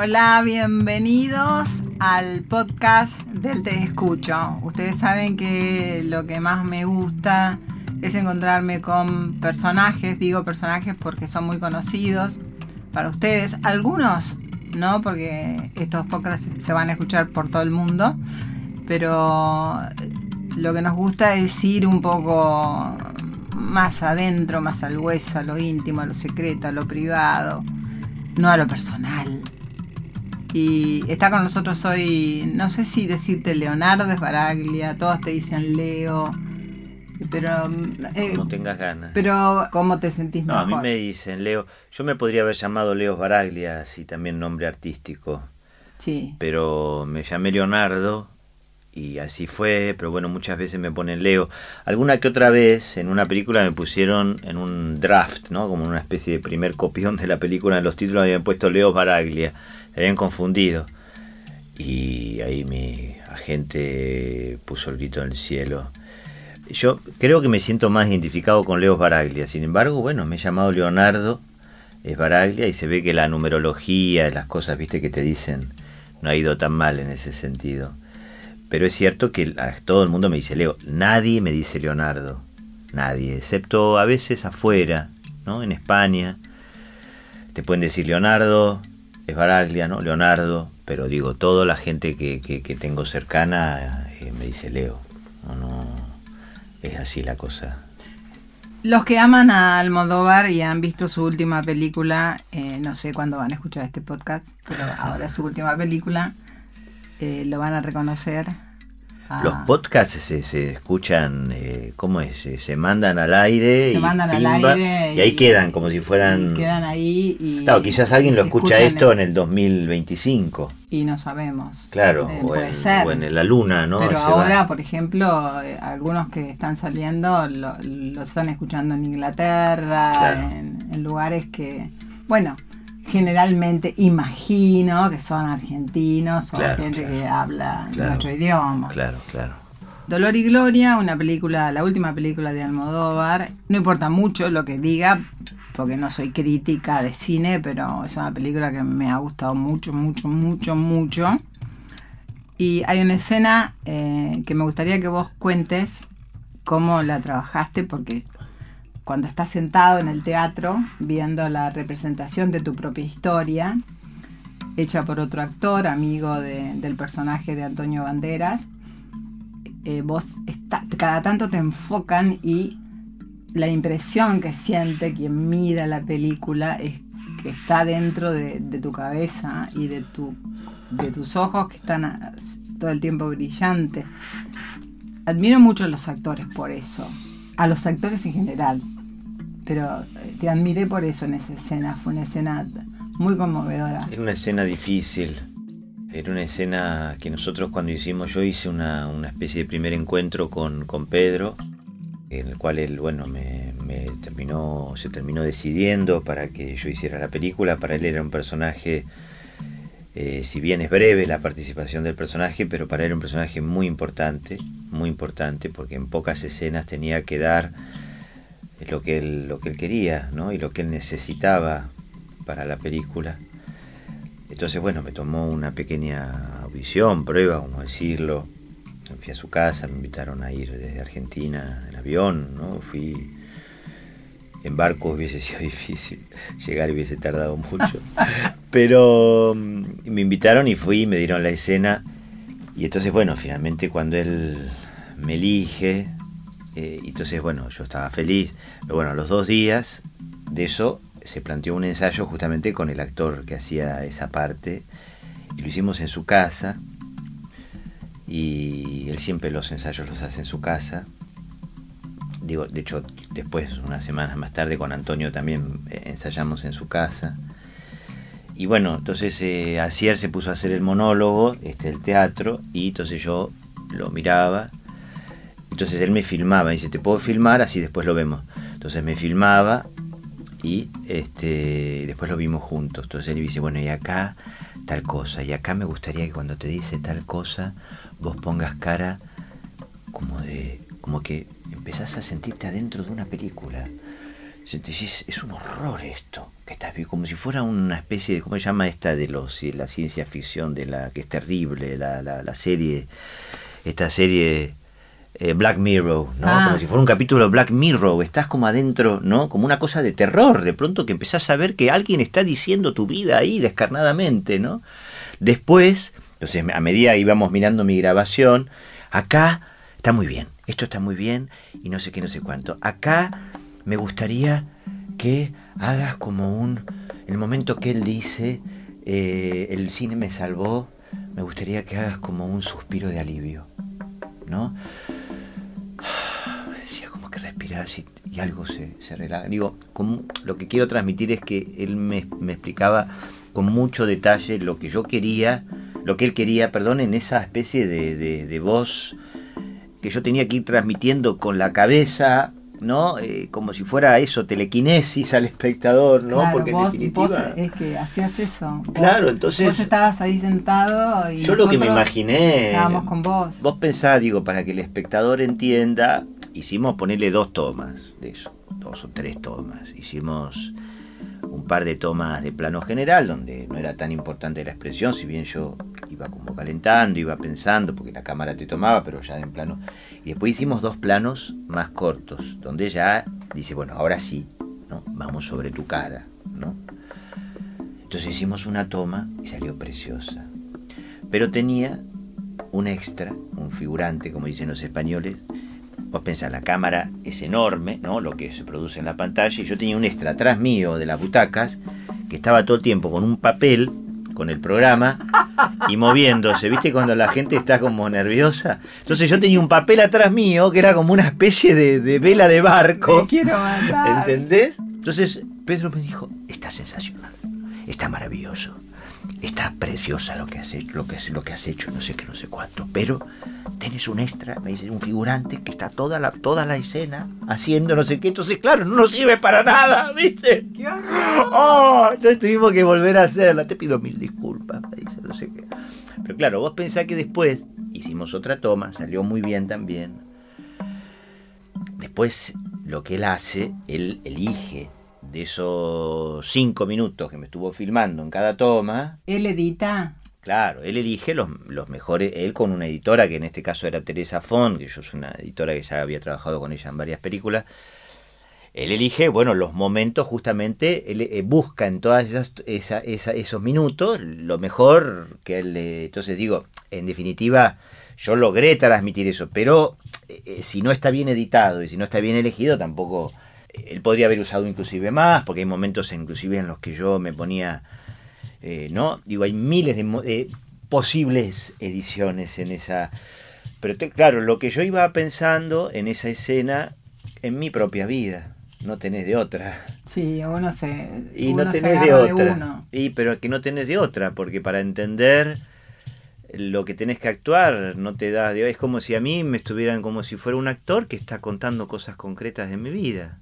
Hola, bienvenidos al podcast del Te Escucho. Ustedes saben que lo que más me gusta es encontrarme con personajes, digo personajes porque son muy conocidos para ustedes, algunos no, porque estos podcasts se van a escuchar por todo el mundo, pero lo que nos gusta es ir un poco más adentro, más al hueso, a lo íntimo, a lo secreto, a lo privado, no a lo personal. Y está con nosotros hoy, no sé si decirte Leonardo Esbaraglia, todos te dicen Leo, pero... Eh, Como tengas ganas. Pero, ¿cómo te sentís no, mejor? a mí me dicen Leo, yo me podría haber llamado Leo Baraglia, así también nombre artístico. Sí. Pero me llamé Leonardo y así fue, pero bueno, muchas veces me ponen Leo. Alguna que otra vez en una película me pusieron en un draft, ¿no? Como una especie de primer copión de la película, en los títulos habían puesto Leo Baraglia, se habían confundido. Y ahí mi agente puso el grito en el cielo. Yo creo que me siento más identificado con Leo Baraglia, sin embargo, bueno, me he llamado Leonardo es Baraglia y se ve que la numerología, las cosas, viste, que te dicen, no ha ido tan mal en ese sentido. Pero es cierto que todo el mundo me dice Leo. Nadie me dice Leonardo. Nadie. Excepto a veces afuera, ¿no? En España. Te pueden decir Leonardo, es Baraglia, ¿no? Leonardo. Pero digo, toda la gente que, que, tengo cercana eh, me dice Leo. No, no. Es así la cosa. Los que aman a Almodóvar y han visto su última película, eh, no sé cuándo van a escuchar este podcast, pero ahora su última película, eh, lo van a reconocer. Los podcasts se, se escuchan, eh, ¿cómo es? Se, mandan al aire. Se y mandan al aire. Y, ahí quedan, como si fueran. quedan ahí. Y claro, quizás alguien lo escucha esto en el 2025. Y no sabemos. Claro, eh, o, en, la luna, ¿no? Pero ahora, por ejemplo, eh, algunos que están saliendo lo, están escuchando en Inglaterra, en, en lugares que. Bueno, generalmente imagino que son argentinos o gente que habla nuestro idioma. Claro, claro. Dolor y Gloria, una película, la última película de Almodóvar. No importa mucho lo que diga, porque no soy crítica de cine, pero es una película que me ha gustado mucho, mucho, mucho, mucho. Y hay una escena eh, que me gustaría que vos cuentes cómo la trabajaste, porque cuando estás sentado en el teatro viendo la representación de tu propia historia, hecha por otro actor, amigo del personaje de Antonio Banderas, eh, vos cada tanto te enfocan y la impresión que siente quien mira la película es que está dentro de, tu cabeza y de, tu, de tus ojos que están todo el tiempo brillantes. Admiro mucho a los actores por eso, a los actores en general, pero eh, te admiré por eso en esa escena, fue una escena muy conmovedora. Era una escena difícil, era una escena que nosotros cuando hicimos, yo hice una, especie de primer encuentro con, Pedro, en el cual él, bueno, me, terminó, se terminó decidiendo para que yo hiciera la película, para él era un personaje... Eh, si bien es breve la participación del personaje, pero para él era un personaje muy importante, muy importante, porque en pocas escenas tenía que dar lo que él, lo que él quería ¿no? y lo que él necesitaba para la película. Entonces, bueno, me tomó una pequeña audición, prueba, como decirlo. Fui a su casa, me invitaron a ir desde Argentina en avión, ¿no? Fui en barco hubiese sido difícil, llegar hubiese tardado mucho. Pero mm, me invitaron y fui, me dieron la escena. Y entonces, bueno, finalmente cuando él me elige, eh, entonces, bueno, yo estaba feliz. Pero bueno, a los dos días de eso se planteó un ensayo justamente con el actor que hacía esa parte. Y lo hicimos en su casa. Y él siempre los ensayos los hace en su casa. Digo, de hecho, después, unas semanas más tarde, con Antonio también eh, ensayamos en su casa. Y bueno, entonces eh, se puso a hacer el monólogo, este, el teatro, y entonces yo lo miraba entonces él me filmaba, y dice, te puedo filmar, así después lo vemos. Entonces me filmaba y este, después lo vimos juntos. Entonces él dice, bueno, y acá tal cosa, y acá me gustaría que cuando te dice tal cosa, vos pongas cara como de, como que empezás a sentirte adentro de una película. Decís, es un horror esto, que estás como si fuera una especie de, ¿cómo se llama esta de los la ciencia ficción, de la que es terrible, la, la, serie, esta serie eh, Black Mirror, ¿no? Ah. Como si fuera un capítulo de Black Mirror, estás como adentro, ¿no? Como una cosa de terror, de pronto que empezás a ver que alguien está diciendo tu vida ahí descarnadamente, ¿no? Después, entonces a medida íbamos mirando mi grabación, acá está muy bien, esto está muy bien y no sé qué, no sé cuánto. Acá me gustaría que hagas como un... El momento que él dice, eh, el cine me salvó, me gustaría que hagas como un suspiro de alivio, ¿no? Decía como que respiras y, algo se, se relaja. Digo, como, lo que quiero transmitir es que él me, me explicaba con mucho detalle lo que yo quería, lo que él quería, perdón, en esa especie de, de, de voz que yo tenía que ir transmitiendo con la cabeza ¿no? Eh, como si fuera eso, telequinesis al espectador, ¿no? Claro, Porque en vos, definitiva. vos es que hacías eso. Vos- Claro, entonces- Vos estabas ahí sentado y. Yo lo que me imaginé. Estábamos con vos. Vos pensás, digo, para que el espectador entienda, hicimos ponerle dos tomas de eso, dos o tres tomas. Hicimos un par de tomas de plano general, donde no era tan importante la expresión, si bien yo iba como calentando, iba pensando, porque la cámara te tomaba, pero ya en plano. Y después hicimos dos planos más cortos, donde ya dice, bueno, ahora sí, ¿no? Vamos sobre tu cara, ¿no? Entonces hicimos una toma y salió preciosa. Pero tenía un extra, un figurante, como dicen los españoles. Vos pensás, la cámara es enorme, ¿no? Lo que se produce en la pantalla. Y yo tenía un extra atrás mío de las butacas que estaba todo el tiempo con un papel, con el programa y moviéndose. ¿Viste cuando la gente está como nerviosa? Entonces yo tenía un papel atrás mío que era como una especie de, de vela de barco. Me quiero matar. ¿Entendés? Entonces Pedro me dijo, está sensacional, está maravilloso, está preciosa lo que has hecho, lo que, lo que has hecho, no sé qué, no sé cuánto, pero tenés un extra, me dice un figurante que está toda la, toda la escena haciendo no sé qué, entonces claro, no nos sirve para nada, ¿viste? ¡Oh! Entonces tuvimos que volver a hacerla. Te pido mil disculpas, me dice, no sé qué. Pero claro, vos pensás que después hicimos otra toma, salió muy bien también. Después, lo que él hace, él elige de esos cinco minutos que me estuvo filmando en cada toma. Él edita. Claro, él elige los, los mejores, él con una editora, que en este caso era Teresa Font, que yo soy una editora que ya había trabajado con ella en varias películas, él elige, bueno, los momentos justamente, él eh, busca en todas esas, esa- esa- esos minutos lo mejor que él... entonces digo, en definitiva, yo logré transmitir eso, pero eh, eh, si no está bien editado y si no está bien elegido, tampoco... Él podría haber usado inclusive más, porque hay momentos inclusive en los que yo me ponía... eh, ¿No? Digo, hay miles de eh, posibles ediciones en esa... Pero te- claro, lo que yo iba pensando en esa escena, en mi propia vida, no tenés de otra. Sí, uno se. Y uno no tenés de otra. y pero que no tenés de otra, porque para entender lo que tenés que actuar no te da de es como si a mí me estuvieran como si fuera un actor que está contando cosas concretas de mi vida.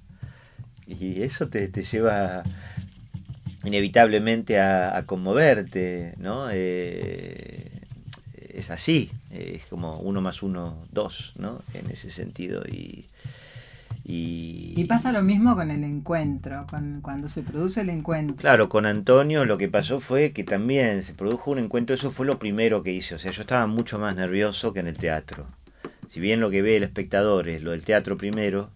Y eso te, te lleva inevitablemente a, a conmoverte, ¿no? Eh, es así, es como uno más uno, dos, ¿no? En ese sentido. Y, y, Y pasa lo mismo con el encuentro, con, cuando se produce el encuentro. Claro, con Antonio lo que pasó fue que también se produjo un encuentro, eso fue lo primero que hice, o sea, yo estaba mucho más nervioso que en el teatro. Si bien lo que ve el espectador es lo del teatro primero,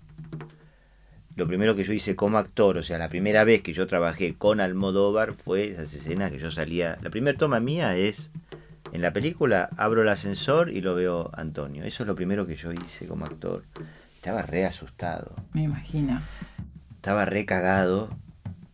lo primero que yo hice como actor, o sea, la primera vez que yo trabajé con Almodóvar fue esas escenas que yo salía. La primera toma mía es en la película, abro el ascensor y lo veo Antonio. Eso es lo primero que yo hice como actor. Estaba re asustado Me imagino. estaba re cagado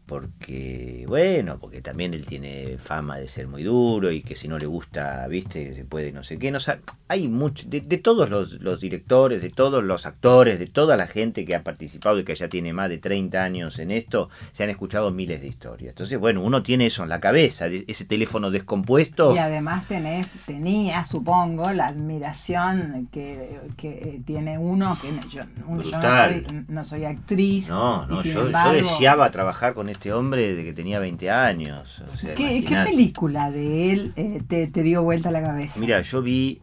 porque, bueno, porque también él tiene fama de ser muy duro y que si no le gusta, viste, se puede no sé qué. No, sa- hay mucho, de, de todos los, los directores, de todos los actores, de toda la gente que ha participado y que ya tiene más de 30 años en esto, se han escuchado miles de historias. Entonces, bueno, uno tiene eso en la cabeza, ese teléfono descompuesto. Y además tenés, tenía, supongo, la admiración que, que tiene uno, que yo, yo no, soy, no soy actriz. No, no, yo, yo deseaba trabajar con este hombre desde que tenía 20 años. o sea, ¿Qué, película de él eh, te, te dio vuelta la cabeza? Mira, yo vi,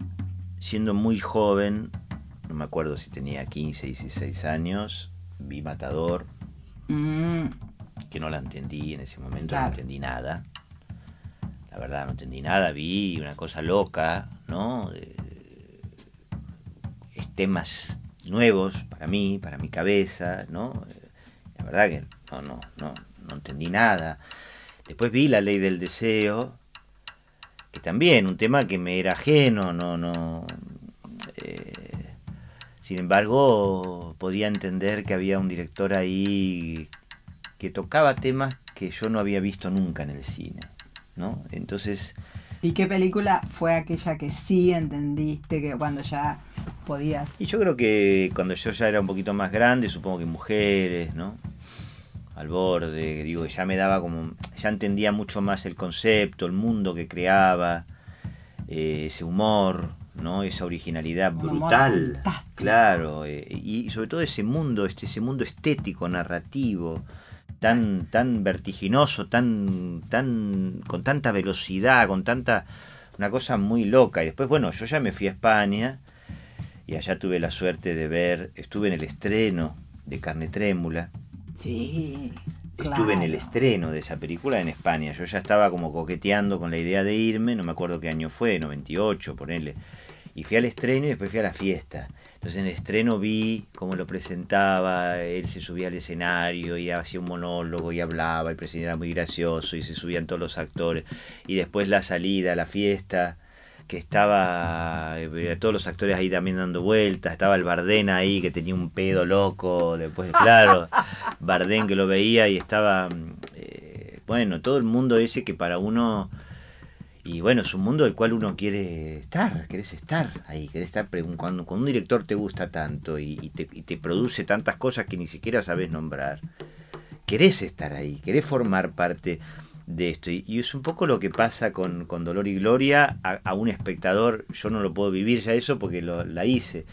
siendo muy joven, no me acuerdo si tenía 15, 16 años, vi Matador, Mm, que no la entendí en ese momento, Claro. no entendí nada. La verdad, no entendí nada, vi una cosa loca, ¿no? De- temas nuevos para mí, para mi cabeza, ¿no? La verdad que no, no, no, no entendí nada. Después vi La Ley del Deseo, que también, un tema que me era ajeno, no, no. eh, sin embargo, podía entender que había un director ahí que tocaba temas que yo no había visto nunca en el cine, ¿no? Entonces, ¿Y qué película fue aquella que sí entendiste que cuando ya podías? y yo creo que cuando yo ya era un poquito más grande, supongo que mujeres, ¿no? Al borde, digo, ya me daba como, ya entendía mucho más el concepto, el mundo que creaba, eh, ese humor, ¿no? Esa originalidad Un brutal, claro, eh, y sobre todo ese mundo, este, ese mundo estético, narrativo, tan, tan vertiginoso, tan, tan, con tanta velocidad, con tanta, una cosa muy loca. Y después, bueno, yo ya me fui a España y allá tuve la suerte de ver, estuve en el estreno de Carne Trémula, Sí. estuve en el estreno de esa película en España. Yo ya estaba como coqueteando con la idea de irme, no me acuerdo qué año fue, 98, ponele. Y fui al estreno y después fui a la fiesta. Entonces en el estreno vi cómo lo presentaba, él se subía al escenario y hacía un monólogo y hablaba, el presidente era muy gracioso y se subían todos los actores. Y después la salida, la fiesta, que estaba eh, todos los actores ahí también dando vueltas, estaba el Bardén ahí que tenía un pedo loco, después claro, Bardén que lo veía y estaba, eh, bueno, todo el mundo ese que para uno, y bueno, es un mundo del cual uno quiere estar, querés estar ahí, querés estar, cuando, cuando un director te gusta tanto y, y te, y te produce tantas cosas que ni siquiera sabes nombrar, querés estar ahí, querés formar parte de esto. Y, y es un poco lo que pasa con, con Dolor y Gloria a, a un espectador. Yo no lo puedo vivir ya eso porque lo, la hice.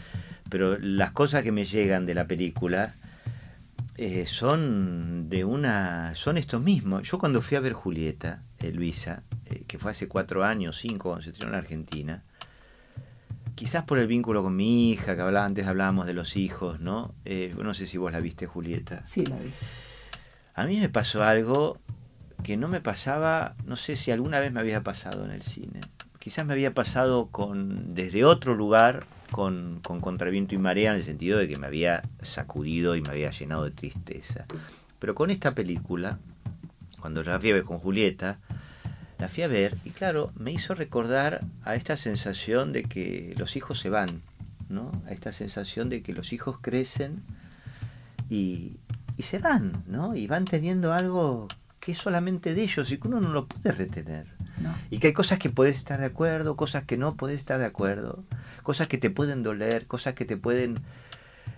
Pero las cosas que me llegan de la película eh, son de una. son estos mismos. Yo cuando fui a ver Julieta, eh, Luisa, eh, que fue hace cuatro años, cinco, cuando se estrenó en Argentina, quizás por el vínculo con mi hija, que hablaba, antes hablábamos de los hijos, ¿no? No sé si vos la viste, Julieta. Sí, la vi. A mí me pasó algo que no me pasaba, no sé si alguna vez me había pasado en el cine. Quizás me había pasado con desde otro lugar con, con Contraviento y Marea en el sentido de que me había sacudido y me había llenado de tristeza. Pero con esta película, cuando la fui a ver con Julieta, la fui a ver y claro, me hizo recordar a esta sensación de que los hijos se van, ¿no? A esta sensación de que los hijos crecen y, y se van, ¿no? Y van teniendo algo que es solamente de ellos y que uno no lo puede retener. No. Y que hay cosas que puedes estar de acuerdo, cosas que no puedes estar de acuerdo, cosas que te pueden doler, cosas que te pueden,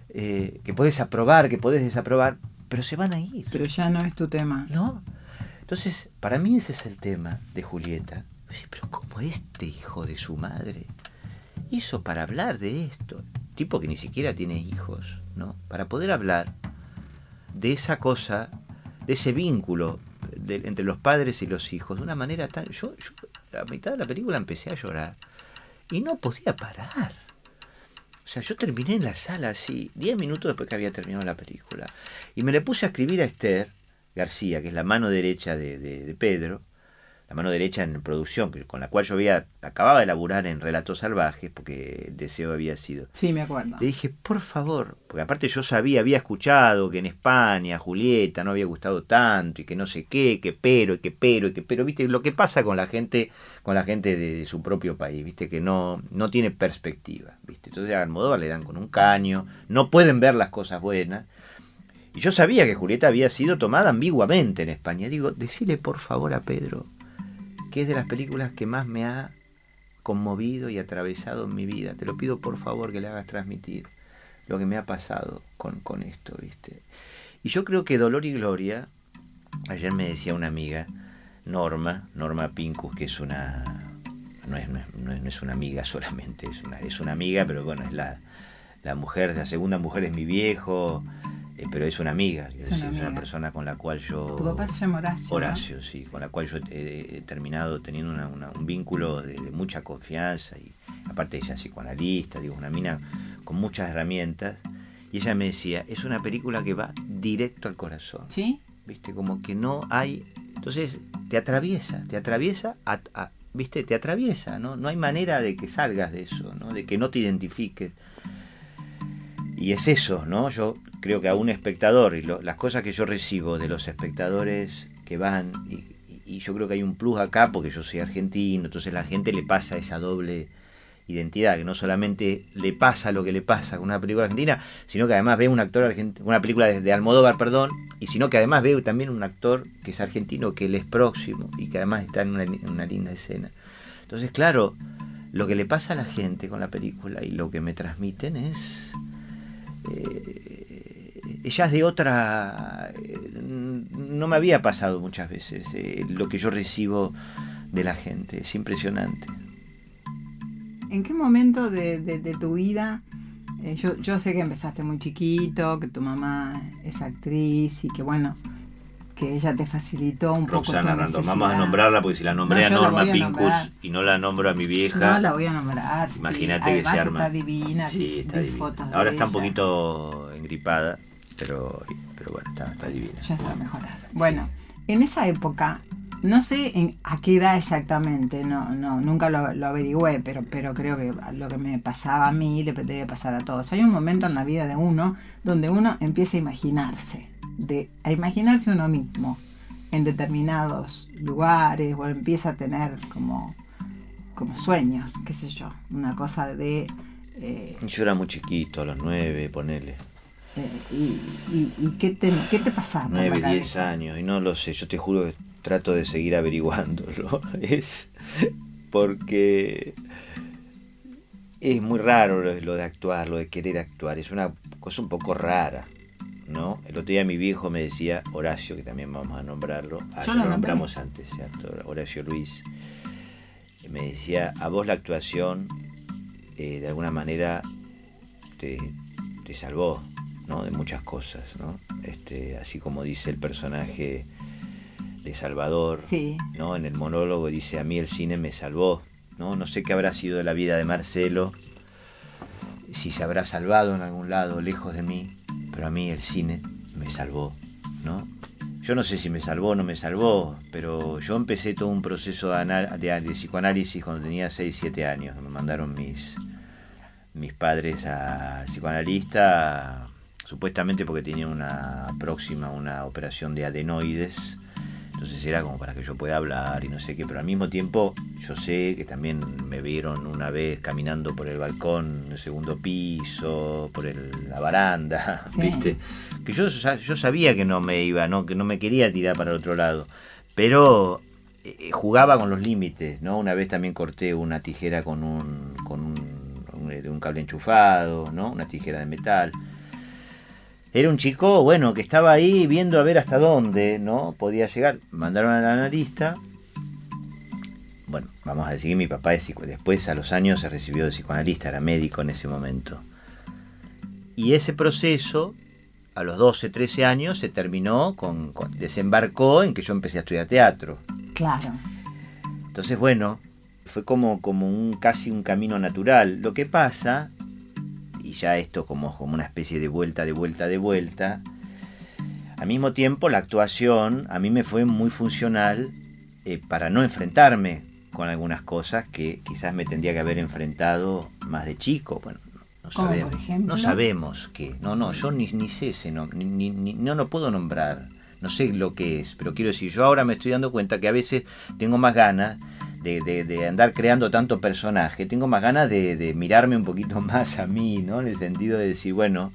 eh, que puedes aprobar, que puedes desaprobar, pero se van a ir, Pero ya no es tu tema. ¿no? Entonces, para mí ese es el tema de Julieta. Pero ¿cómo este hijo de su madre hizo para hablar de esto? Tipo que ni siquiera tiene hijos, ¿no? Para poder hablar de esa cosa, de ese vínculo entre los padres y los hijos, de una manera tan... Yo, yo a mitad de la película empecé a llorar y no podía parar. O sea, yo terminé en la sala así, 10 minutos después que había terminado la película. Y me le puse a escribir a Esther García, que es la mano derecha de, de- de Pedro, la mano derecha en producción, con la cual yo había, acababa de laburar en Relatos Salvajes, porque el deseo había sido. Sí, me acuerdo. Le dije, por favor, porque aparte yo sabía, había escuchado que en España Julieta no había gustado tanto y que no sé qué, que pero, y que pero, y que pero, viste, lo que pasa con la gente, con la gente de, de su propio país, viste, que no, no tiene perspectiva, viste. Entonces a Almodóvar le dan con un caño, no pueden ver las cosas buenas. Y yo sabía que Julieta había sido tomada ambiguamente en España. Digo, decile por favor a Pedro que es de las películas que más me ha conmovido y atravesado en mi vida. Te lo pido por favor que le hagas transmitir lo que me ha pasado con, con esto, ¿viste? Y yo creo que Dolor y Gloria, ayer me decía una amiga, Norma, Norma Pincus, que es una... No es, no es- no es- una amiga solamente, es una, es una amiga, pero bueno, es la, la mujer, la segunda mujer es mi viejo, eh, pero es una amiga, Es una persona con la cual yo... Tu papá se llama Horacio. ¿no? Horacio, sí, con la cual yo he, he terminado teniendo una- una- un vínculo de, de mucha confianza y aparte ella es psicoanalista, digo, una mina con muchas herramientas y ella me decía, es una película que va directo al corazón. ¿Sí? ¿Viste? Como que no hay. Entonces te atraviesa, te atraviesa, ¿viste? Te atraviesa, ¿no? No hay manera de que salgas de eso, ¿no? De que no te identifiques. Y es eso, ¿no? Yo creo que a un espectador y las cosas que yo recibo de los espectadores que van, y, yo creo que hay un plus acá porque yo soy argentino, entonces la gente le pasa esa doble identidad, que no solamente le pasa lo que le pasa con una película argentina, sino que además ve un actor argentino, una película de, Almodóvar, perdón, y sino que además ve también un actor que es argentino, que él es próximo y que además está en una, linda escena. Entonces, claro, lo que le pasa a la gente con la película y lo que me transmiten es... Eh, ella es de otra... Eh, no me había pasado muchas veces eh, lo que yo recibo de la gente, es impresionante. ¿En qué momento de, tu vida, eh, yo, yo sé que empezaste muy chiquito, que tu mamá es actriz y que bueno, que ella te facilitó un poco. Roxana Random, vamos a nombrarla porque si la nombré a Norma Pincus y no la nombro a mi vieja. No la voy a nombrar. Imagínate que se arma. Está divina. Sí, está divina. Ahora está un poquito engripada, pero, pero bueno, está, está divina. Ya se va a mejorar. Bueno, en esa época no sé en, a qué edad exactamente, no, no, nunca lo, averigüé, pero, pero creo que lo que me pasaba a mí le debe pasar a todos. Hay un momento en la vida de uno donde uno empieza a imaginarse, de, a imaginarse uno mismo en determinados lugares o empieza a tener como, como sueños, qué sé yo, una cosa de... Eh, yo era muy chiquito, a los nueve, ponele. Eh, y, qué, te, qué te pasaba? Nueve, diez años, y no lo sé, yo te juro que trato de seguir averiguándolo, es porque es muy raro lo de actuar, lo de querer actuar, es una cosa un poco rara. ¿no? El otro día mi viejo me decía, Horacio, que también vamos a nombrarlo, ah, lo nombramos antes, ¿cierto? Horacio Luis, me decía, a vos la actuación eh, de alguna manera te, te salvó, ¿no? De muchas cosas, ¿no? Este, así como dice el personaje de Salvador, ¿no? En el monólogo dice, a mí el cine me salvó, ¿no? No sé qué habrá sido de la vida de Marcelo, si se habrá salvado en algún lado, lejos de mí, pero a mí el cine me salvó, ¿no? Yo no sé si me salvó o no me salvó, pero yo empecé todo un proceso de, psicoanálisis cuando tenía 6, 7 años. Me mandaron mis, mis padres a psicoanalista, supuestamente porque tenía una próxima, una operación de adenoides entonces era como para que yo pueda hablar y no sé qué, pero al mismo tiempo yo sé que también me vieron una vez caminando por el balcón, el segundo piso, por la baranda, ¿viste? Que yo, yo sabía que no me iba, ¿no? que no me quería tirar para el otro lado, pero eh, jugaba con los límites, ¿no? Una vez también corté una tijera con un, con un, de un cable enchufado, ¿no? Una tijera de metal. Era un chico, bueno, que estaba ahí viendo a ver hasta dónde, ¿no? Podía llegar. Mandaron al analista. Bueno, vamos a decir que mi papá es después a los años se recibió de psicoanalista, era médico en ese momento. Y ese proceso, a los 12, 13 años, se terminó con, desembarcó en que yo empecé a estudiar teatro. Claro. Entonces, bueno, fue como, como un casi un camino natural. Lo que pasa ya esto como, como una especie de vuelta, de vuelta, de vuelta. Al mismo tiempo, la actuación a mí me fue muy funcional eh, para no enfrentarme con algunas cosas que quizás me tendría que haber enfrentado más de chico. Bueno, no sabemos, no sabemos qué. No, no, yo ni, ni sé ese, no, ni, no, no puedo nombrar. No sé lo que es, pero quiero decir, yo ahora me estoy dando cuenta que a veces tengo más ganas de, andar creando tanto personaje, tengo más ganas de, mirarme un poquito más a mí, ¿no? En el sentido de decir, bueno,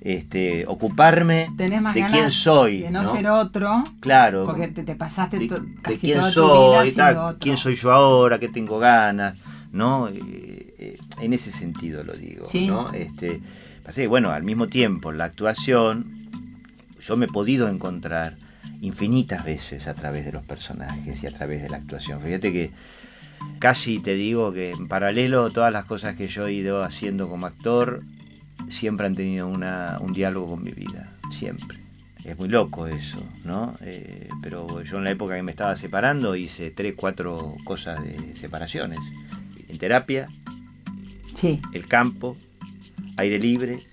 este, ocuparme de quién soy. De no, ser otro. Claro. Porque te, pasaste de, casi quién toda soy, tu vida quién soy yo ahora, qué tengo ganas, ¿no? Eh, eh, en ese sentido lo digo, ¿no? Este, pasé, bueno, al mismo tiempo, la actuación, yo me he podido encontrar infinitas veces a través de los personajes y a través de la actuación. Fíjate que casi te digo que en paralelo todas las cosas que yo he ido haciendo como actor siempre han tenido una, un diálogo con mi vida, siempre. Es muy loco eso, ¿no? Eh, pero yo en la época que me estaba separando hice tres, cuatro cosas de separaciones. En terapia, sí. el campo, aire libre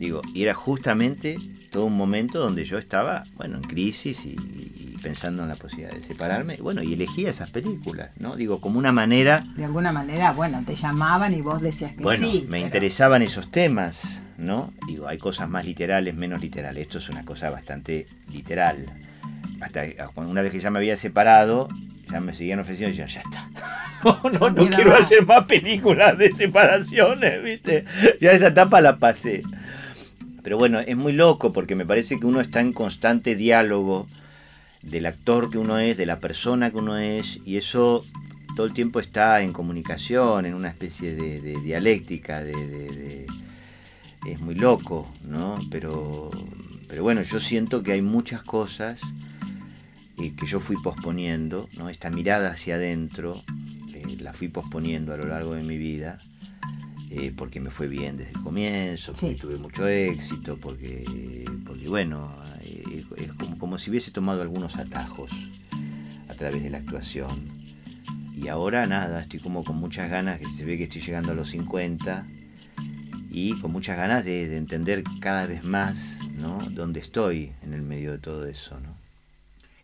Digo, y era justamente todo un momento donde yo estaba, bueno, en crisis y, pensando en la posibilidad de separarme. Bueno, y elegía esas películas, ¿no? Digo, como una manera... De alguna manera, bueno, te llamaban y vos decías que bueno, sí. me interesaban esos temas, ¿no? Digo, hay cosas más literales, menos literales. Esto es una cosa bastante literal. Hasta una vez que ya me había separado, ya me seguían ofreciendo y yo, ya está. No, no, quiero hacer más películas de separaciones, ¿viste? Ya esa etapa la pasé. Pero bueno, es muy loco porque me parece que uno está en constante diálogo del actor que uno es, de la persona que uno es, y eso todo el tiempo está en comunicación, en una especie de, dialéctica, de, es muy loco, ¿no? Pero, pero bueno, yo siento que hay muchas cosas eh, que yo fui posponiendo, ¿no? Esta mirada hacia adentro eh, la fui posponiendo a lo largo de mi vida. Eh, porque me fue bien desde el comienzo, porque tuve mucho éxito, porque, porque bueno, es como, como, si hubiese tomado algunos atajos a través de la actuación. Y ahora nada, estoy como con muchas ganas, que se ve que estoy llegando a los 50 y con muchas ganas de, entender cada vez más ¿no? dónde estoy en el medio de todo eso. ¿no?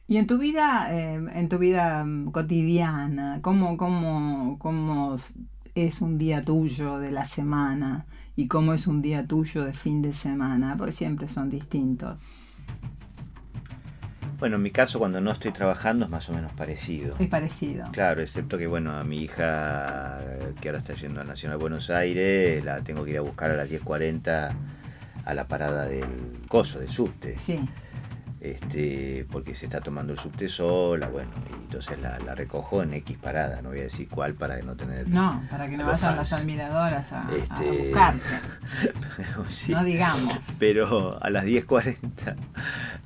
Y en tu vida, eh, en tu vida mm, cotidiana, ¿cómo, cómo, cómo es un día tuyo de la semana y cómo es un día tuyo de fin de semana? Porque siempre son distintos. Bueno, en mi caso cuando no estoy trabajando es más o menos parecido. Es parecido. Claro, excepto que bueno, a mi hija que ahora está yendo a Nacional Buenos Aires, la tengo que ir a buscar a las 10.40 a la parada del coso, del subte. Sí este, porque se está tomando el subte sola, bueno, y entonces la, recojo en X parada, no voy a decir cuál para no tener... No, para que no vas a las admiradoras a, este... buscarte. no digamos. Pero a las 10.40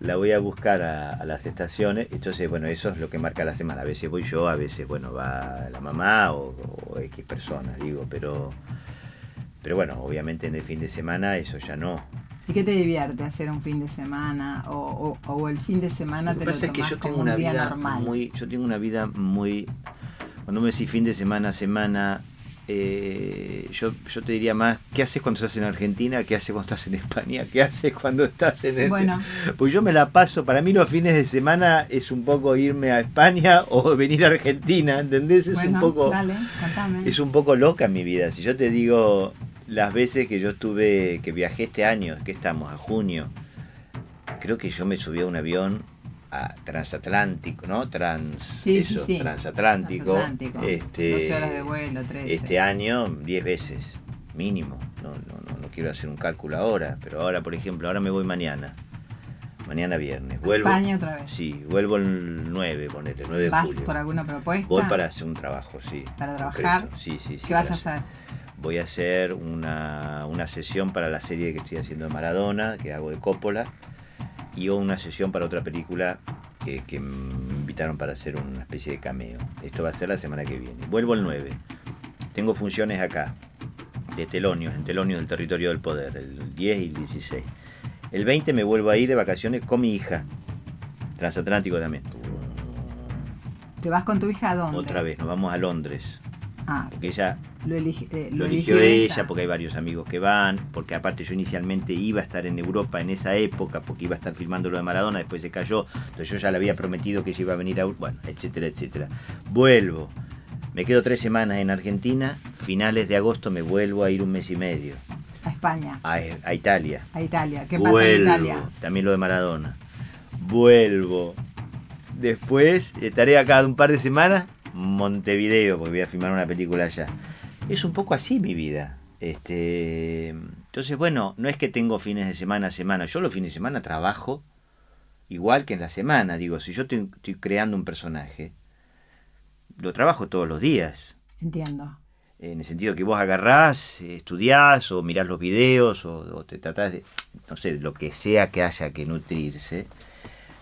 la voy a buscar a, las estaciones, entonces, bueno, eso es lo que marca la semana. A veces voy yo, a veces, bueno, va la mamá o, o X personas, digo, pero... Pero bueno, obviamente en el fin de semana eso ya no. ¿Y qué te divierte hacer un fin de semana? ¿O, o, el fin de semana te lo tomas que yo tengo como una un día vida normal? Muy, yo tengo una vida muy... Cuando me decís fin de semana, semana, eh, yo, yo te diría más, ¿qué haces cuando estás en Argentina? ¿Qué haces cuando estás en España? ¿Qué haces cuando estás en... El... Bueno. Pues yo me la paso, para mí los fines de semana es un poco irme a España o venir a Argentina, ¿entendés? Es un poco... Dale, es un poco loca mi vida. Si yo te digo, las veces que yo estuve, que viajé este año, que estamos, a junio, creo que yo me subí a un avión a transatlántico, ¿no? Trans, eso, transatlántico. Este, horas de vuelo, Este año, 10 veces, mínimo. No, no, no, quiero hacer un cálculo ahora, pero ahora, por ejemplo, ahora me voy mañana. Mañana viernes. Vuelvo, España otra vez. Sí, vuelvo el 9, ponete, el 9 de ¿Vas julio. por alguna propuesta? Voy para hacer un trabajo, sí. ¿Para trabajar? Sí, sí, sí. ¿Qué vas a hacer? Voy a hacer una, sesión para la serie que estoy haciendo de Maradona, que hago de Coppola, y una sesión para otra película que, me invitaron para hacer una especie de cameo. Esto va a ser la semana que viene. Vuelvo el 9. Tengo funciones acá, de telonios, en telonios del territorio del poder, el 10 y el 16. El 20 me vuelvo a ir de vacaciones con mi hija, transatlántico también. ¿Te vas con tu hija a dónde? Otra vez, nos vamos a Londres. Ah, porque ella lo, eh, eligió, ella, porque hay varios amigos que van, porque aparte yo inicialmente iba a estar en Europa en esa época, porque iba a estar filmando lo de Maradona, después se cayó, entonces yo ya le había prometido que ella iba a venir a... Bueno, etcétera, etcétera. Vuelvo, me quedo tres semanas en Argentina, finales de agosto me vuelvo a ir un mes y medio. A España. A, Italia. A Italia. ¿Qué pasa en Italia? También lo de Maradona. Vuelvo. Después estaré acá un par de semanas Montevideo, porque voy a filmar una película allá. Es un poco así mi vida. Este, entonces, bueno, no es que tengo fines de semana a semana. Yo los fines de semana trabajo igual que en la semana. Digo, si yo estoy, creando un personaje, lo trabajo todos los días. Entiendo. En el sentido que vos agarrás, estudiás o mirás los videos o, te tratás de, no sé, lo que sea que haya que nutrirse,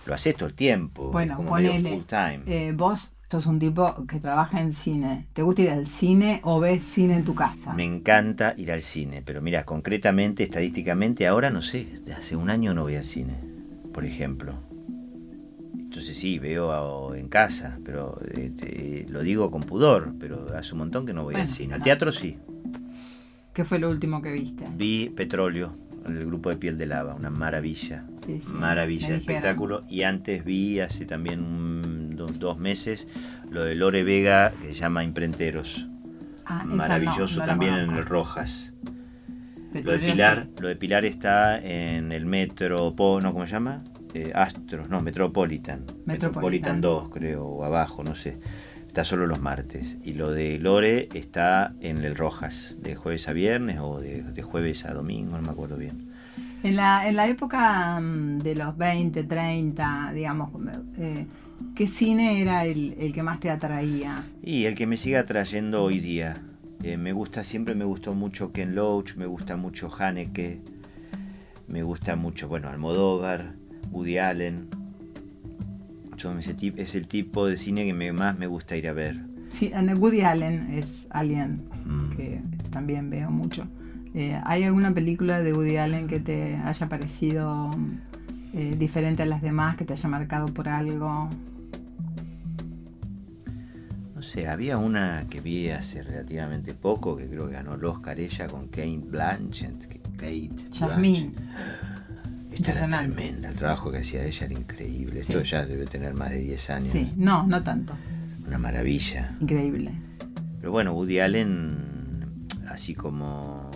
lo haces todo el tiempo. Bueno, como full time. Eh, vos Sos un tipo que trabaja en cine. ¿Te gusta ir al cine o ves cine en tu casa? Me encanta ir al cine, pero mira, concretamente, estadísticamente, ahora no sé, hace un año no voy al cine, por ejemplo. Entonces sí, veo en casa, pero eh, lo digo con pudor, pero hace un montón que no voy al cine. Al teatro sí. ¿Qué fue lo último que viste? Vi Petróleo, con el grupo de Piel de Lava, una maravilla. Sí, sí, maravilla de espectáculo. Y antes vi hace también un- do- dos meses lo de Lore Vega que se llama Imprenteros. Ah, no, Maravilloso no la también en el Rojas. Lo de Pilar, lo de Pilar está en el Metro, no, ¿cómo se llama? Eh, Astros, no, Metropolitan. Metropolitan. 2, creo, o abajo, no sé. Está solo los martes. Y lo de Lore está en el Rojas, de jueves a viernes o de, de jueves a domingo, no me acuerdo bien. En la, en la época mm, de los 20, 30, digamos, eh, ¿qué cine era el, el que más te atraía? Y el que me sigue atrayendo hoy día. Eh, me gusta, siempre me gustó mucho Ken Loach, me gusta mucho Haneke, me gusta mucho, bueno, Almodóvar, Woody Allen. Tip- es el tipo de cine que me- más me gusta ir a ver. Sí, Woody Allen es alguien Mm. que también veo mucho. Eh, ¿Hay alguna película de Woody Allen que te haya parecido eh, diferente a las demás, que te haya marcado por algo? No sé, había una que vi hace relativamente poco, que creo que ganó el Oscar ella con Kate Blanchett. que- Kate Jasmine. Blanchett. Era tremenda, el trabajo que hacía ella era increíble. Sí. Esto ya debe tener más de 10 años. Sí, no, no tanto. Una maravilla. Increíble. Pero bueno, Woody Allen, así como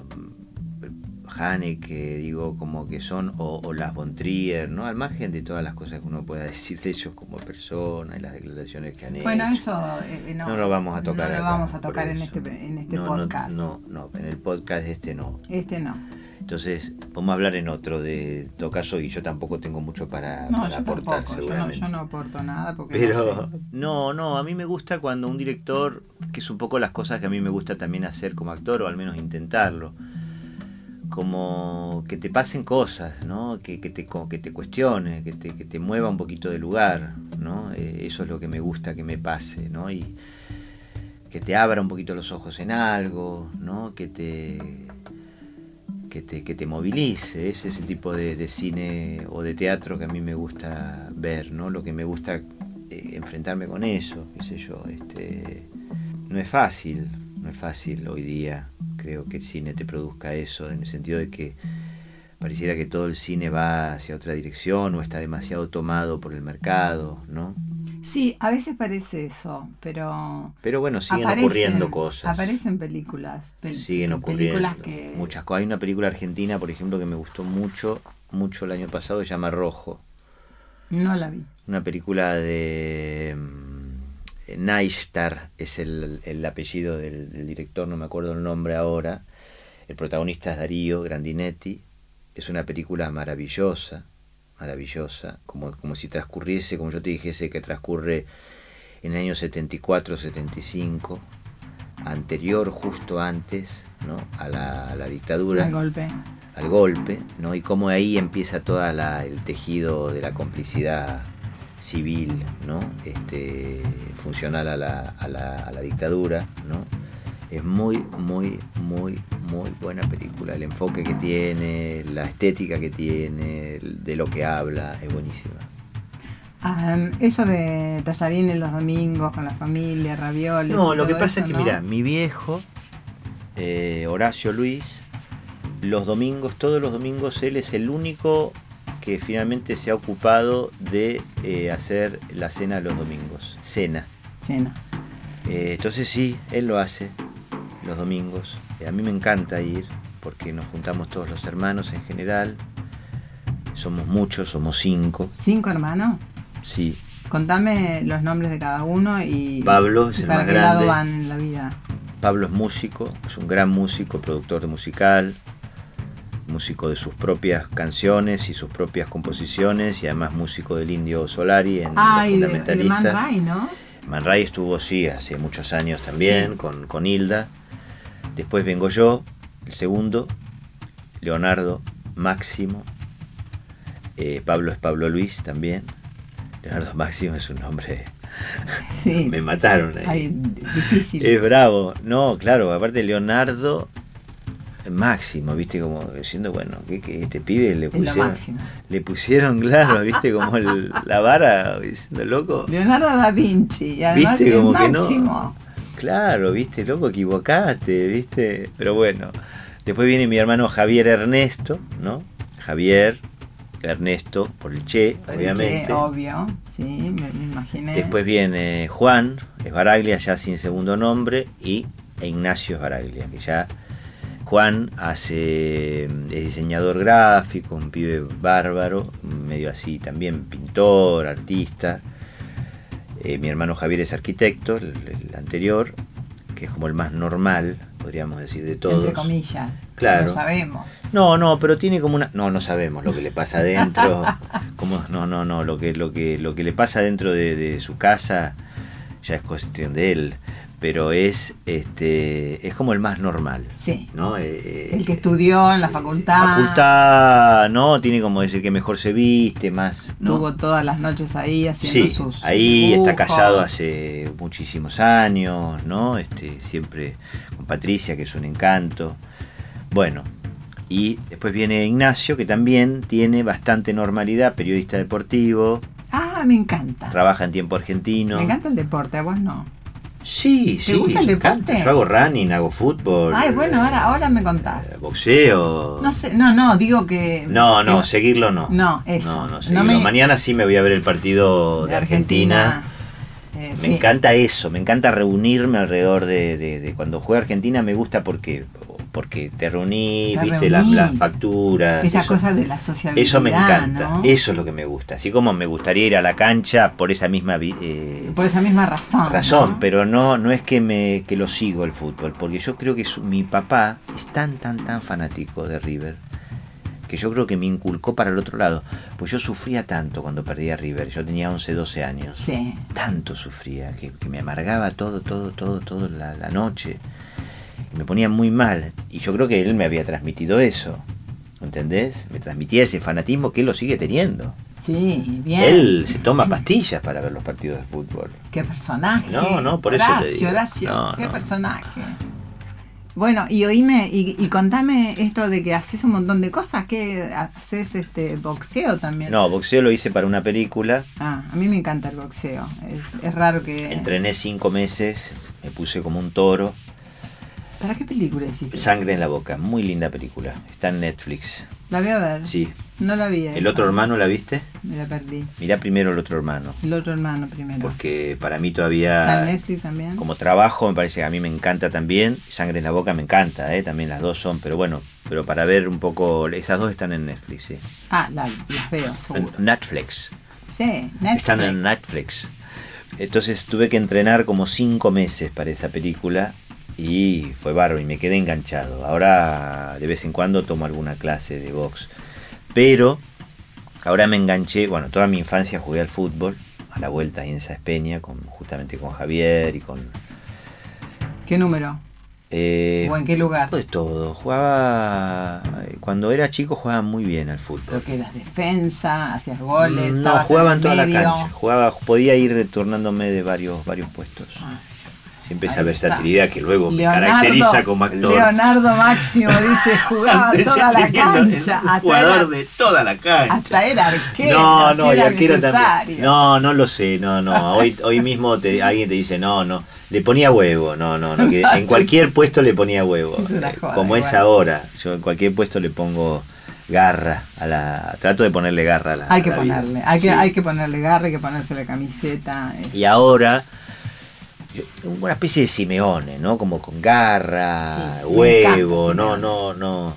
Haneke, digo, como que son, o, o las Von Trier, ¿no? Al margen de todas las cosas que uno pueda decir de ellos como persona y las declaraciones que han hecho. Bueno, eso eh, no, no lo vamos a tocar No lo acá, vamos a tocar en este, en este no, podcast. No, no, en el podcast este no. Este no. Entonces, podemos hablar en otro de todo caso y yo tampoco tengo mucho para, No, para yo aportar tampoco. Yo no, yo no aporto nada porque no Pero sé. no, no, a mí me gusta cuando un director, que es un poco las cosas que a mí me gusta también hacer como actor, o al menos intentarlo, como que te pasen cosas, ¿no? Que, que te, que te cuestione, que te, que te mueva un poquito de lugar, ¿no? Eh, eso es lo que me gusta que me pase, ¿no? Y que te abra un poquito los ojos en algo, ¿no? Que te, que te, que te movilice. Ese es el tipo de, de cine o de teatro que a mí me gusta ver, ¿no? Lo que me gusta eh, enfrentarme con eso, qué sé yo. Este, no es fácil, no es fácil hoy día, creo que el cine te produzca eso, en el sentido de que pareciera que todo el cine va hacia otra dirección o está demasiado tomado por el mercado, ¿no? Sí, a veces parece eso, pero Pero bueno, siguen aparecen, ocurriendo cosas. Aparecen películas. pel- siguen ocurriendo Películas que. muchas cosas. Hay una película argentina, por ejemplo, que me gustó mucho, mucho el año pasado, que se llama Rojo. No la vi. Una película de mm, Neistar, es el, el apellido del, del director, no me acuerdo el nombre ahora. El protagonista es Darío Grandinetti. Es una película maravillosa, maravillosa, como, como si transcurriese, como yo te dijese, que transcurre en el año 74-75, anterior, justo antes, ¿no? a, la, a la dictadura Al golpe. al golpe, ¿no? Y cómo ahí empieza todo el tejido de la complicidad civil, ¿no? Este, funcional a la, a la, a la dictadura, ¿no? Es muy, muy, muy, muy buena película. El enfoque que tiene, la estética que tiene, de lo que habla, es buenísima. Ah, eso de tallarines los domingos con la familia, ravioles. No, lo que pasa eso, es que, ¿no? mira, mi viejo, eh, Horacio Luis, los domingos, todos los domingos, él es el único que finalmente se ha ocupado de eh, hacer la cena los domingos. Cena. Cena. Eh, entonces sí, él lo hace los domingos. Eh, a mí me encanta ir porque nos juntamos todos los hermanos en general. Somos muchos, somos cinco. ¿Cinco hermanos? Sí, Contame los nombres de cada uno y. Pablo es y el para más qué lado grande. van en la vida. Pablo es músico, es un gran músico, productor de musical, músico de sus propias canciones y sus propias composiciones y además músico del Indio Solari en Ah, de, de Fundamentalistas. Man Ray, ¿no? Man Ray estuvo, sí, hace muchos años también Sí. con, con Hilda. Después vengo yo, el segundo, Leonardo, Máximo. Eh, Pablo es Pablo Luis también. Leonardo Máximo es un nombre... Sí. Me mataron ahí. Ay, difícil. Es bravo. No, claro, aparte Leonardo Máximo, viste, como diciendo, bueno, que, que este pibe le pusieron, máximo. le pusieron, claro, viste, como el- la vara, diciendo, loco, Leonardo da Vinci, y además Viste, es como que no. Claro, viste, loco, equivocaste, viste, pero bueno, Después viene mi hermano Javier Ernesto, ¿no? Javier Ernesto, por el Che, Por el obviamente. Che, obvio, sí, me, me imaginé. Después viene Juan Esbaraglia, ya sin segundo nombre, y e Ignacio Esbaraglia, que ya Juan hace, es diseñador gráfico, un pibe bárbaro, medio así también pintor, artista. Eh, mi hermano Javier es arquitecto, el, el anterior, que es como el más normal, podríamos decir, de todos. Entre comillas. Claro. Lo sabemos. No, no, pero tiene como una. No, no sabemos lo que le pasa adentro. Cómo- no, no, no. Lo que, lo que, lo que le pasa dentro de, de su casa ya es cuestión de él. Pero es, este, es como el más normal. Sí. ¿no? Eh, El que estudió en la facultad. Facultad, ¿no? Tiene como ese que mejor se viste, más. ¿no? Estuvo todas las noches ahí haciendo Sí, sus. ahí está casado hace muchísimos años, ¿no? Este, siempre con Patricia, que es un encanto. Bueno, y después viene Ignacio, que también tiene bastante normalidad, periodista deportivo, Ah, me encanta. trabaja en tiempo argentino. Me encanta el deporte, a vos no. Sí, ¿Te sí. gusta el deporte? Yo hago running, hago fútbol. Ay, bueno, ahora, ahora me eh, contás. Boxeo. No sé, no, no, digo que. No, no, que- seguirlo no. No, eso. No, no, No me- Mañana sí me voy a ver el partido de, Argentina. Eh, Me sí. encanta eso, me encanta reunirme alrededor de, de- de cuando juega Argentina, me gusta porque porque te reuní, Te viste las, las facturas. Esta eso, cosa de la sociabilidad. eso me encanta, ¿no? eso es lo que me gusta. Así como me gustaría ir a la cancha por esa misma eh, Por esa misma razón. razón, ¿no? pero no no es que me que lo sigo el fútbol, porque yo creo que su- mi papá es tan tan tan fanático de River que yo creo que me inculcó para el otro lado, pues yo sufría tanto cuando perdía a River, yo tenía 11, 12 años Sí. tanto sufría, que, que me amargaba todo, todo, todo, todo la, la noche. Y me ponía muy mal. Y yo creo que él me había transmitido eso. ¿Entendés? Me transmitía ese fanatismo que él lo sigue teniendo. Sí, bien. Él se toma pastillas para ver los partidos de fútbol. Qué personaje. No, no, por eso te digo. Horacio, No, qué no. personaje. Bueno, y oíme, y, y contame esto de que haces un montón de cosas, que haces este boxeo también. No, boxeo lo hice para una película. Ah, a mí me encanta el boxeo. Es, es raro que. Entrené cinco meses, me puse como un toro. ¿Para qué película hiciste? Sangre en la boca, muy linda película. Está en Netflix. La voy a ver. Sí. No la vi. ¿El esa. otro hermano la viste? Me la perdí. Mirá primero el otro hermano. El otro hermano primero. Porque para mí ¿Está todavía... en Netflix también? Como trabajo me parece que a mí me encanta también. Sangre en la boca me encanta, ¿eh? también las dos son. Pero bueno, pero para ver un poco... Esas dos están en Netflix, sí. Ah, la- las veo, seguro. En Netflix. Sí, Netflix. Están en Netflix. Entonces tuve que entrenar como cinco meses para esa película y fue bárbaro y me quedé enganchado. Ahora de vez en cuando tomo alguna clase de box. Pero ahora me enganché, bueno, toda mi infancia jugué al fútbol, a la vuelta ahí en esa Espeña, con, justamente con Javier y con... ¿Qué número? eh, ¿O en qué lugar? de todo. Jugaba... Cuando era chico jugaba muy bien al fútbol. Creo que eras defensa, hacías goles. No, estabas jugaba en toda la cancha. Jugaba, podía ir turnándome de varios, varios puestos. Ah. Siempre esa versatilidad que luego me caracteriza como actor. Leonardo Máximo dice jugaba toda la cancha. Hasta jugador era, de toda la cancha. hasta era arquero. no, si no, y era arquero también. No, no lo sé, no, no. Hoy, hoy mismo te, alguien te dice, no, no. Le ponía huevo, no, no, no. que en cualquier puesto le ponía huevo. Es Eh, joda, como es ahora. Yo en cualquier puesto le pongo garra a la. Trato de ponerle garra a la. Hay que a la vida. ponerle, hay que, Sí. hay que ponerle garra, hay que ponerse la camiseta. Y ahora, una especie de Simeone, ¿no? Como con garra, Sí, huevo, no, no, no.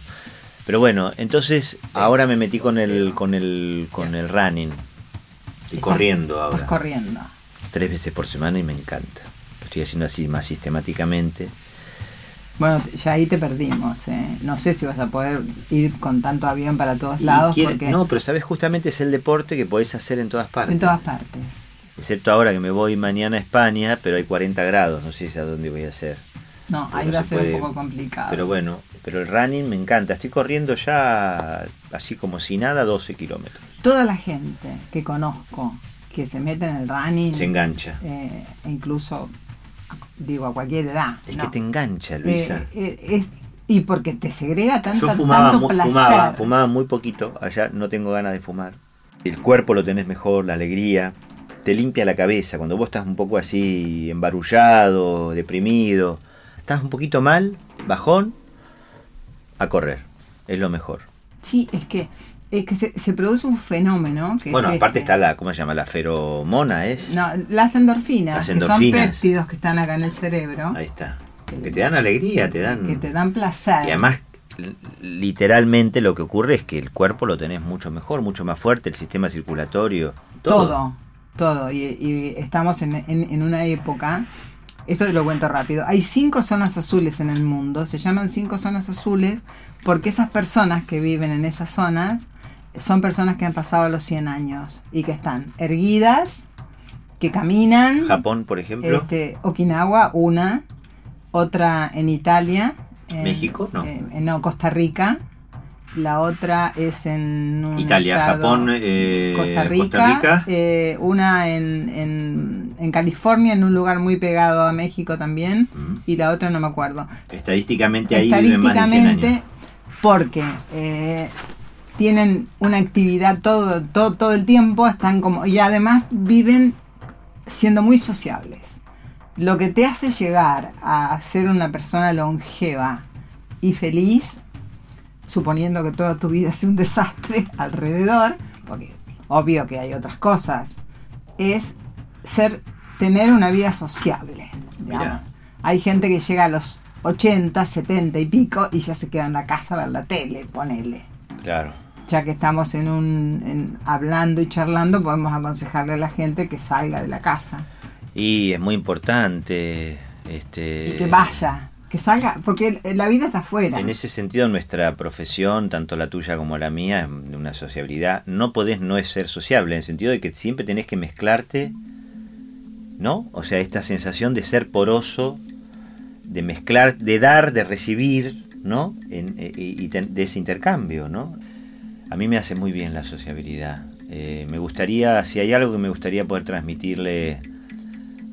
Pero bueno, entonces ahora me metí con el, con el, con el running. Estoy corriendo Estás ahora. corriendo. Tres veces por semana y me encanta. Lo estoy haciendo así más sistemáticamente. Bueno, ya ahí te perdimos. eh. No sé si vas a poder ir con tanto avión para todos lados. quiere- porque No, pero sabes, justamente es el deporte que podés hacer en todas partes. en todas partes. Excepto ahora que me voy mañana a España, pero hay 40 grados, no sé si a dónde voy a hacer. No, ahí no va a se ser puede- un poco complicado. Pero bueno, pero el running me encanta. Estoy corriendo ya así como si nada 12 kilómetros. Toda la gente que conozco que se mete en el running, Se engancha. eh, incluso, digo, a cualquier edad. Es ¿no? que te engancha, Luisa. Eh, eh, es, y porque te segrega tanto, Yo fumaba, tanto placer. fumaba, fumaba muy poquito. Allá no tengo ganas de fumar. El cuerpo lo tenés mejor, la alegría. Te limpia la cabeza. Cuando vos estás un poco así embarullado, deprimido, estás un poquito mal, bajón, a correr. Es lo mejor. Sí, es que, es que se, se produce un fenómeno que Bueno, es aparte este. está la, ¿cómo se llama? La feromona, ¿es? No, las endorfinas, Las que endorfinas. son péptidos que están acá en el cerebro, Ahí está. Que te dan alegría, te dan... que te dan placer. Y además, literalmente lo que ocurre es que el cuerpo lo tenés mucho mejor, mucho más fuerte, el sistema circulatorio, todo. todo, todo. Y, y estamos en, en- en una época, esto te lo cuento rápido, hay cinco zonas azules en el mundo, se llaman cinco zonas azules porque esas personas que viven en esas zonas son personas que han pasado los 100 años y que están erguidas, que caminan. Japón, por ejemplo. Este, Okinawa, una, otra en Italia. en- ¿México? No. eh, no, Costa Rica. La otra es en un Italia, estado- Japón, eh, Costa Rica, Costa Rica. eh, una en, en, en California, en un lugar muy pegado a México también, Mm. y la otra no me acuerdo. Estadísticamente ahí viven más de 100 Estadísticamente, años. porque eh, tienen una actividad todo, todo, todo el tiempo, están como, y además viven siendo muy sociables. Lo que te hace llegar a ser una persona longeva y feliz, suponiendo que toda tu vida sea un desastre alrededor, porque obvio que hay otras cosas, es ser tener una vida sociable. Hay gente que llega a los 80, 70 y pico y ya se queda en la casa a ver la tele, ponele. Claro. Ya que estamos en un en- hablando y charlando, podemos aconsejarle a la gente que salga de la casa Y es muy importante. Este, y que vaya, salga, porque la vida está afuera. En ese sentido, nuestra profesión, tanto la tuya como la mía, es una sociabilidad, no podés no ser sociable, en el sentido de que siempre tenés que mezclarte, ¿no? O sea, esta sensación de ser poroso, de mezclar, de dar, de recibir, ¿no? En- e- y de ese intercambio, ¿no? A mí me hace muy bien la sociabilidad. Eh, me gustaría, si hay algo que me gustaría poder transmitirle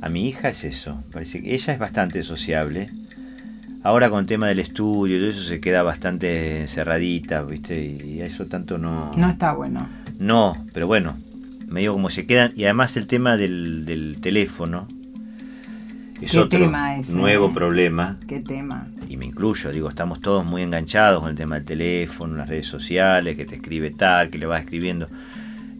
a mi hija, es eso. Parece que ella es bastante sociable. Ahora con el tema del estudio y todo eso se queda bastante encerradita, ¿viste? Y eso tanto no... No está bueno. No, pero bueno, medio como se quedan. Y además el tema del, del teléfono es ¿Qué otro tema ese, nuevo eh? problema. Qué tema. Y me incluyo, digo, estamos todos muy enganchados con el tema del teléfono, las redes sociales, que te escribe tal, que le vas escribiendo.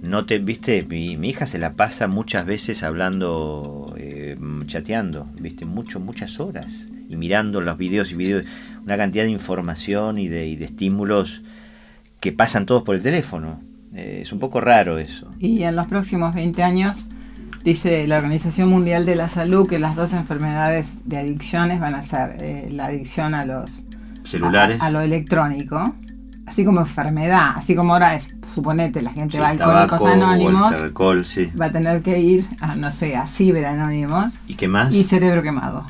No te, viste, mi, mi hija se la pasa muchas veces hablando, eh, chateando, viste, mucho, muchas horas. Y mirando los videos y videos, una cantidad de información y de, y de estímulos que pasan todos por el teléfono. Eh, es un poco raro eso. Y en los próximos 20 años, dice la Organización Mundial de la Salud que las dos enfermedades de adicciones van a ser eh, la adicción a los Celulares. a, a lo electrónico, así como enfermedad, así como ahora es, suponete, la gente Sí, va a Alcohólicos Anónimos, alcohol, sí. va a tener que ir a, no sé, a Ciber Anónimos ¿Y qué más? y cerebro quemado.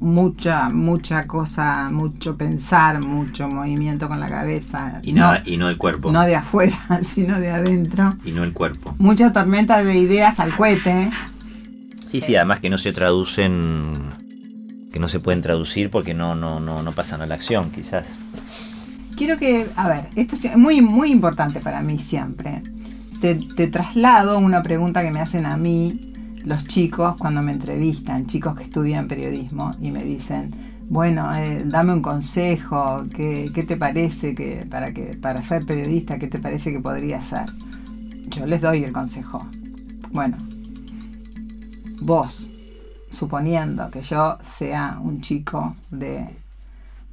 Mucha, mucha cosa, mucho pensar, mucho movimiento con la cabeza. Y, nada, y no el cuerpo. no de afuera, sino de adentro. Y no el cuerpo. Mucha tormenta de ideas al cohete. Sí, sí, además que no se traducen, que no se pueden traducir porque no, no, no, no pasan a la acción, quizás. Quiero que, a ver, esto es muy, muy importante para mí siempre. Te, te traslado una pregunta que me hacen a mí los chicos cuando me entrevistan, chicos que estudian periodismo y me dicen, bueno, eh, dame un consejo, ¿qué, qué te parece que para, que para ser periodista, qué te parece que podría ser? Yo les doy el consejo. Bueno, vos, suponiendo que yo sea un chico de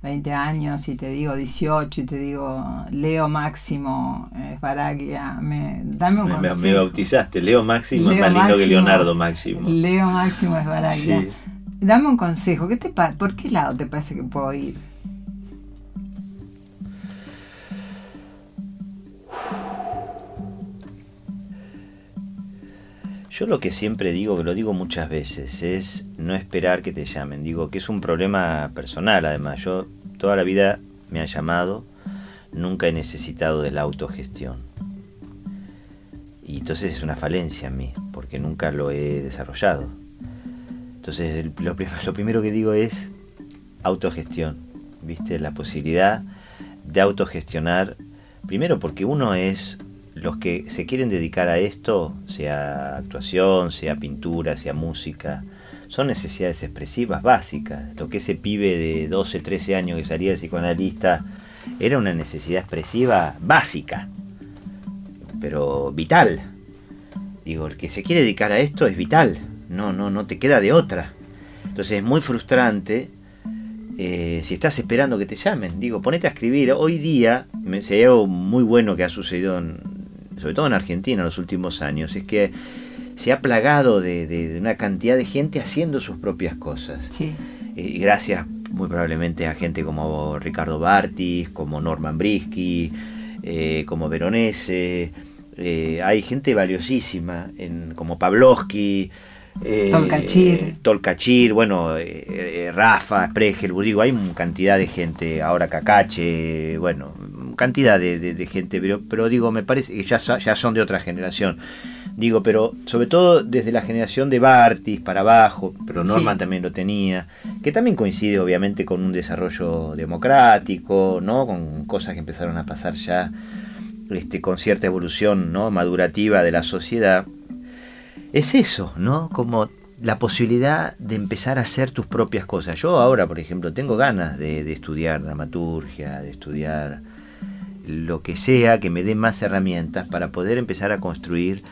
20 años y te digo 18 y te digo Leo Máximo eh, Baraglia, me, dame un Me, consejo. me bautizaste, Leo Máximo es más lindo que. Leonardo Máximo. Leo Máximo es Baraglia. Sí. Dame un consejo, ¿qué te ¿por qué lado te parece que puedo ir? Yo lo que siempre digo, que lo digo muchas veces, es no esperar que te llamen. Digo que es un problema personal, además. Yo toda la vida me han llamado, nunca he necesitado de la autogestión. Y entonces es una falencia en mí, porque nunca lo he desarrollado. Entonces lo, lo primero que digo es autogestión, ¿viste? La posibilidad de autogestionar, primero porque uno es los que se quieren dedicar a esto, sea actuación, sea pintura, sea música, son necesidades expresivas básicas. Lo que ese pibe de 12, 13 años que salía de psicoanalista era una necesidad expresiva básica, pero vital. Digo, el que se quiere dedicar a esto es vital, no, no, no te queda de otra. Entonces es muy frustrante eh, si estás esperando que te llamen. Digo, ponete a escribir. Hoy día, me, si algo muy bueno que ha sucedido, sobre todo en Argentina en los últimos años, es que se ha plagado de, una cantidad de gente haciendo sus propias cosas. Sí. Eh, y gracias muy probablemente a gente como Ricardo Bartis, como Norman Brisky, eh, como Veronese. Eh, hay gente valiosísima, en, como Pavlovsky, eh, Tolcachir. Tolcachir, bueno, eh, Rafa, Spregel, digo, hay una cantidad de gente, ahora Cacache, bueno, cantidad de, gente, pero, pero digo, me parece que ya, ya son de otra generación. Digo, pero sobre todo desde la generación de Bartis para abajo, pero Norman también lo tenía, que también coincide obviamente con un desarrollo democrático, ¿no? Con cosas que empezaron a pasar ya este, con cierta evolución ¿no? madurativa de la sociedad. Es eso, ¿no? Como la posibilidad de empezar a hacer tus propias cosas. Yo ahora, por ejemplo, tengo ganas de, de estudiar dramaturgia, de estudiar lo que sea que me dé más herramientas para poder empezar a construir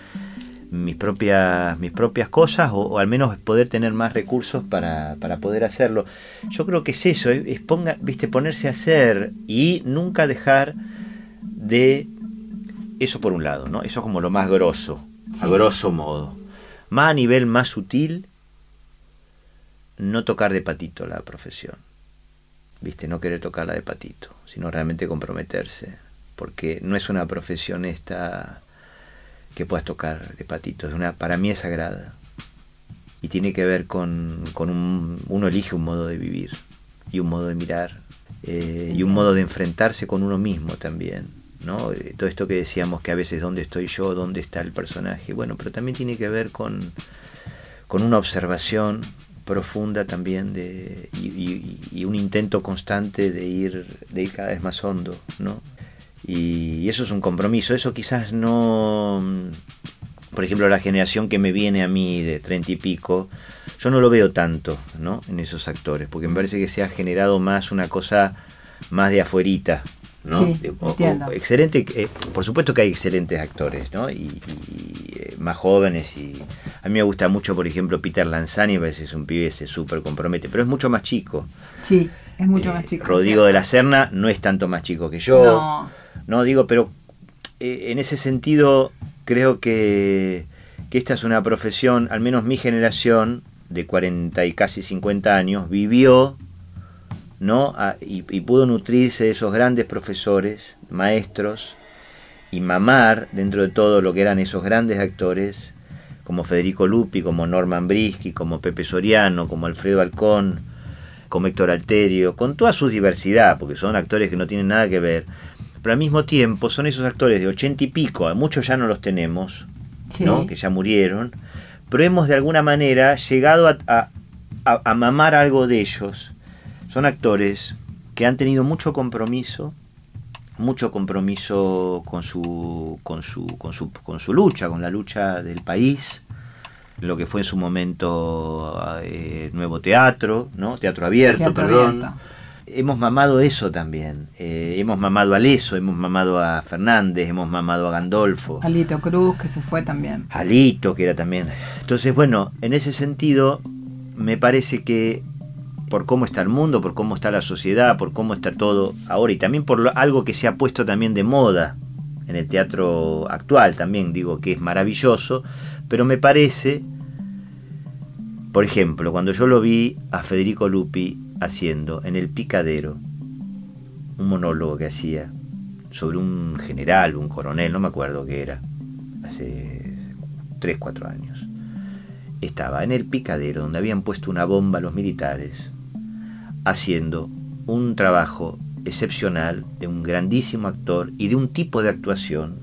mis propias, mis propias cosas o, al menos poder tener más recursos para, poder hacerlo. Yo creo que es eso, es, ponga, viste, ponerse a hacer y nunca dejar de eso por un lado, ¿no? Eso es como lo más grosso, a grosso modo. Más a nivel más sutil, no tocar de patito la profesión. Viste, no querer tocarla de patito, sino realmente comprometerse. Porque no es una profesión esta que puedas tocar de patito. Es una, para mí es sagrada. Y tiene que ver con, con un, uno elige un modo de vivir y un modo de mirar eh, y un modo de enfrentarse con uno mismo también. ¿no? Eh, todo esto que decíamos que a veces dónde estoy yo, dónde está el personaje. Bueno, pero también tiene que ver con, con una observación profunda también de, y, un intento constante de ir, de ir cada vez más hondo, ¿no? Y, eso es un compromiso. Eso quizás no, por ejemplo, la generación que me viene a mí de treinta y pico, yo no lo veo tanto, ¿no? En esos actores, porque me parece que se ha generado más una cosa más de afuerita, ¿no? Sí, excelente, eh, por supuesto que hay excelentes actores, ¿no? Y, eh, más jóvenes y a mí me gusta mucho, por ejemplo, Peter Lanzani, a veces es un pibe se súper compromete, pero es mucho más chico. Sí, es mucho más chico. Rodrigo de la Serna no es tanto más chico que yo. No no digo, pero eh, en ese sentido creo que, esta es una profesión, al menos mi generación, de 40 y casi 50 años, vivió ¿no? y, pudo nutrirse de esos grandes profesores, maestros, y mamar dentro de todo lo que eran esos grandes actores, como Federico Lupi, como Norman Brisky, como Pepe Soriano, como Alfredo Alcón, como Héctor Alterio, con toda su diversidad, porque son actores que no tienen nada que ver, pero al mismo tiempo son esos actores de ochenta y pico, muchos ya no los tenemos, ¿no? que ya murieron, pero hemos de alguna manera llegado a, a, mamar algo de ellos. Son actores que han tenido mucho compromiso, mucho compromiso con su, con su, con su, con su lucha, con la lucha del país, lo que fue en su momento eh, Nuevo Teatro, ¿no? Teatro Abierto, perdón hemos mamado eso también. Eh, hemos mamado a Leso, hemos mamado a Fernández, hemos mamado a Gandolfo. Alito Cruz, que se fue también. Alito, que era también. Entonces, bueno, en ese sentido, me parece que por cómo está el mundo, por cómo está la sociedad, por cómo está todo ahora y también por algo que se ha puesto también de moda en el teatro actual, también digo que es maravilloso, pero me parece, por ejemplo, cuando yo lo vi a Federico Lupi haciendo en el picadero un monólogo que hacía sobre un general, un coronel, no me acuerdo qué era, hace 3, 4 años. Estaba en el picadero donde habían puesto una bomba los militares, haciendo un trabajo excepcional de un grandísimo actor y de un tipo de actuación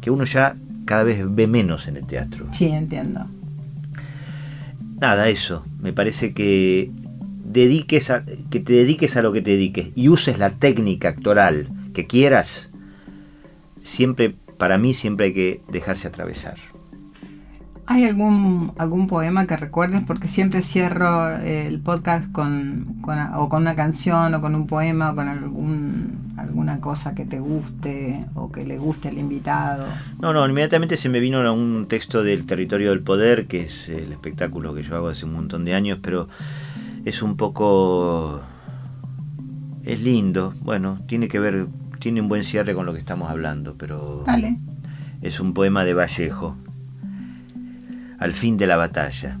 que uno ya cada vez ve menos en el teatro. Sí, entiendo. Nada, eso. Me parece que dediques a, que te dediques a lo que te dediques y uses la técnica actoral que quieras, siempre, para mí siempre hay que dejarse atravesar. ¿Hay algún, algún poema que recuerdes? Porque siempre cierro el podcast con, o con una canción o con un poema o con algún, alguna cosa que te guste o que le guste al invitado. No, no, inmediatamente se me vino un texto del Territorio del Poder, que es el espectáculo que yo hago hace un montón de años, pero es un poco... es lindo, bueno, tiene que ver, tiene un buen cierre con lo que estamos hablando, pero... Dale. Es un poema de Vallejo. Al fin de la batalla,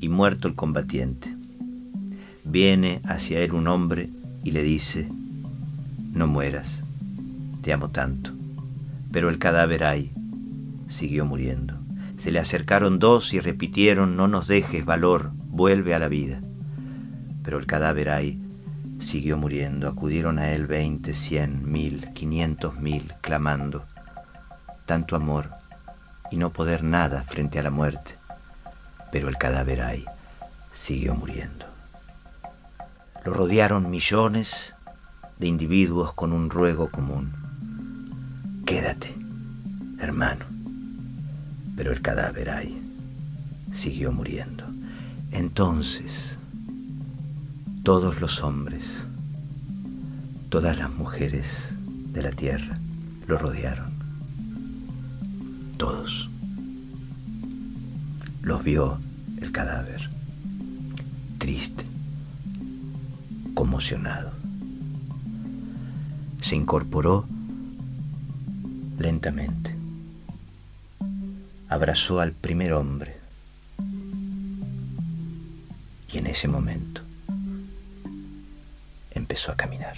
y muerto el combatiente, viene hacia él un hombre y le dice, no mueras, te amo tanto. Pero el cadáver ahí siguió muriendo. Se le acercaron dos y repitieron, no nos dejes valor, vuelve a la vida. Pero el cadáver ahí siguió muriendo. Acudieron a él veinte, cien, mil, quinientos mil, clamando. Tanto amor y no poder nada frente a la muerte. Pero el cadáver ahí siguió muriendo. Lo rodearon millones de individuos con un ruego común. Quédate, hermano. Pero el cadáver ahí siguió muriendo. Entonces, todos los hombres, todas las mujeres de la tierra lo rodearon. Todos. Los vio el cadáver, triste, conmocionado. Se incorporó lentamente. Abrazó al primer hombre. Y en ese momento empezó a caminar.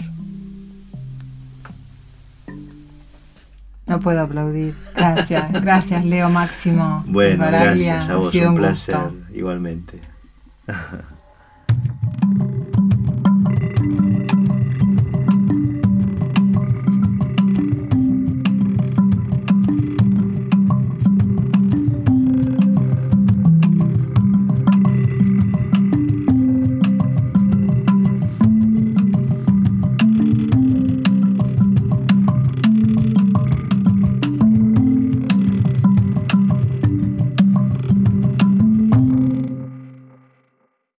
No puedo aplaudir. Gracias, gracias Leo Máximo. Bueno, gracias a vos, un placer, igualmente.